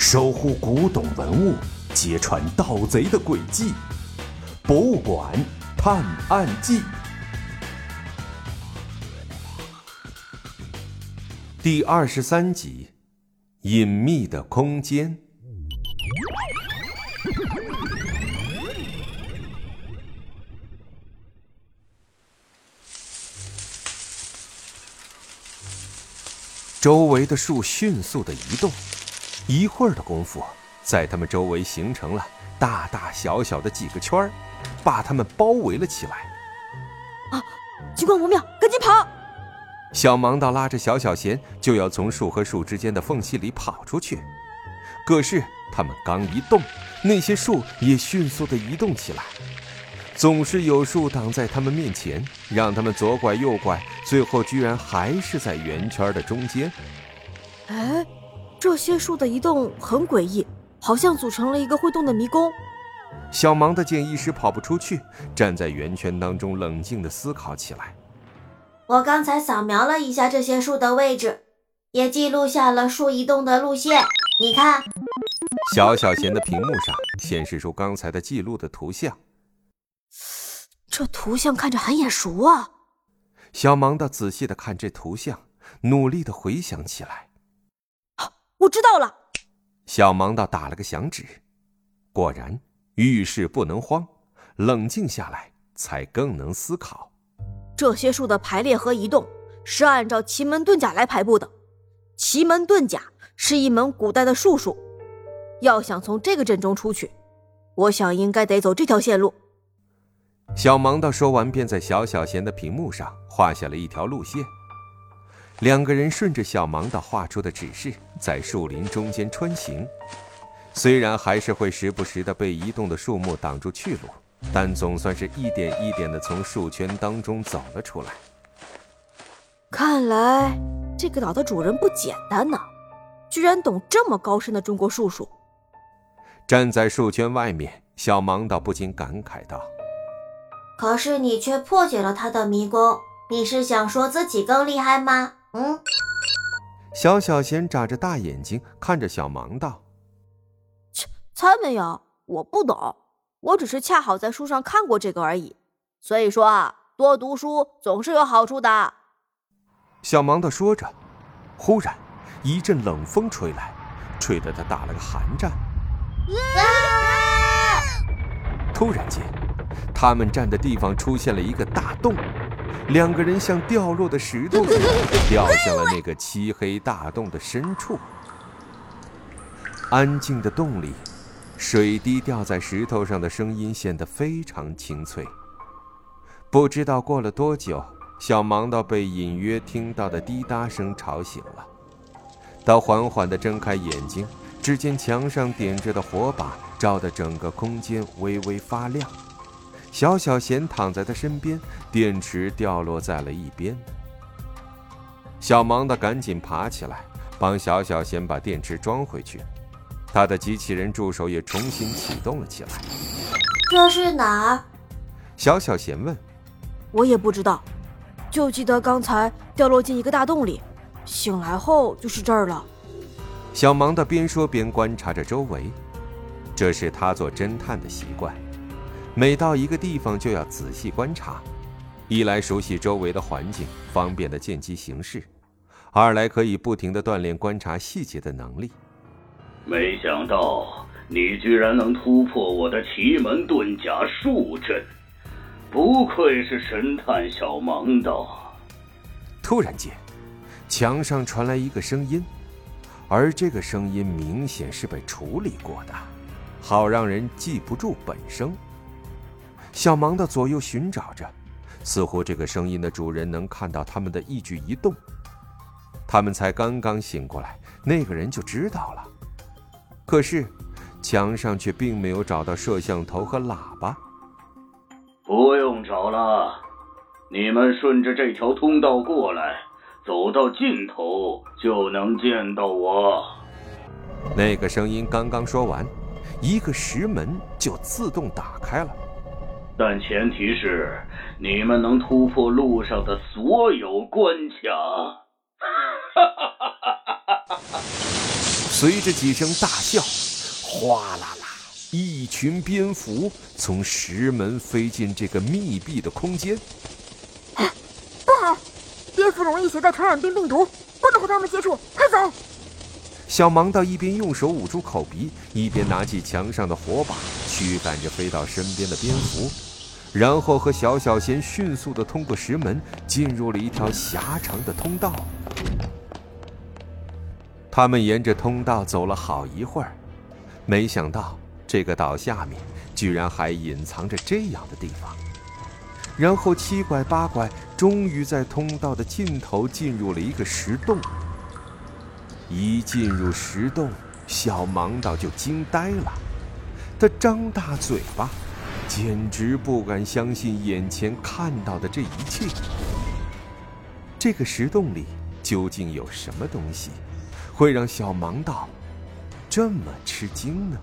守护古董文物，揭穿盗贼的诡计，《博物馆探案记》第二十三集：隐秘的空间。周围的树迅速的移动。一会儿的功夫，在他们周围形成了大大小小的几个圈儿，把他们包围了起来。啊，情况不妙，赶紧跑！小盲道拉着小小贤就要从树和树之间的缝隙里跑出去。可是他们刚一动，那些树也迅速的移动起来。总是有树挡在他们面前，让他们左拐右拐，最后居然还是在圆圈的中间。哎。这些树的移动很诡异，好像组成了一个会动的迷宫。小盲的见一时跑不出去，站在圆圈当中冷静的思考起来。我刚才扫描了一下这些树的位置，也记录下了树移动的路线。你看，小小贤的屏幕上显示出刚才的记录的图像。这图像看着很眼熟啊！小盲的仔细的看这图像，努力的回想起来。我知道了，小盲道打了个响指，果然遇事不能慌，冷静下来才更能思考。这些树的排列和移动是按照奇门遁甲来排布的，奇门遁甲是一门古代的术数，要想从这个阵中出去，我想应该得走这条线路。小盲道说完，便在小小贤的屏幕上画下了一条路线。两个人顺着小盲道画出的指示，在树林中间穿行。虽然还是会时不时的被移动的树木挡住去路，但总算是一点一点的从树圈当中走了出来。看来这个岛的主人不简单呢，居然懂这么高深的中国术数。站在树圈外面，小盲道不禁感慨道：“可是你却破解了他的迷宫，你是想说自己更厉害吗？”嗯，小小贤眨着大眼睛看着小盲道：“切，才没有，我不懂，我只是恰好在书上看过这个而已。所以说啊，多读书总是有好处的。”小盲道说着，忽然一阵冷风吹来，吹得他打了个寒战。突然间，他们站的地方出现了一个大洞。两个人像掉落的石头一样 掉向了那个漆黑大洞的深处。安静的洞里，水滴掉在石头上的声音显得非常清脆。不知道过了多久，小盲道被隐约听到的滴答声吵醒了。他缓缓地睁开眼睛，只见墙上点着的火把照得整个空间微微发亮。小小贤躺在他身边，电池掉落在了一边。小盲的赶紧爬起来，帮小小贤把电池装回去。他的机器人助手也重新启动了起来。这是哪儿？小小贤问。我也不知道，就记得刚才掉落进一个大洞里，醒来后就是这儿了。小盲的边说边观察着周围，这是他做侦探的习惯。每到一个地方就要仔细观察，一来熟悉周围的环境，方便的见机行事；二来可以不停的锻炼观察细节的能力。没想到你居然能突破我的奇门遁甲术阵，不愧是神探小盲道。突然间，墙上传来一个声音，而这个声音明显是被处理过的，好让人记不住本声。小盲的左右寻找着，似乎这个声音的主人能看到他们的一举一动。他们才刚刚醒过来，那个人就知道了。可是，墙上却并没有找到摄像头和喇叭。不用找了，你们顺着这条通道过来，走到尽头就能见到我。那个声音刚刚说完，一个石门就自动打开了。但前提是你们能突破路上的所有关卡。随着几声大笑，哗啦啦，一群蝙蝠从石门飞进这个密闭的空间。不好，蝙蝠容易携带传染病病毒，不能和他们接触，快走！小盲道一边用手捂住口鼻，一边拿起墙上的火把驱赶着飞到身边的蝙蝠，然后和小小仙迅速的通过石门，进入了一条狭长的通道。他们沿着通道走了好一会儿，没想到这个岛下面居然还隐藏着这样的地方。然后七拐八拐，终于在通道的尽头进入了一个石洞。一进入石洞，小盲道就惊呆了，他张大嘴巴，简直不敢相信眼前看到的这一切。这个石洞里究竟有什么东西？会让小盲道这么吃惊呢？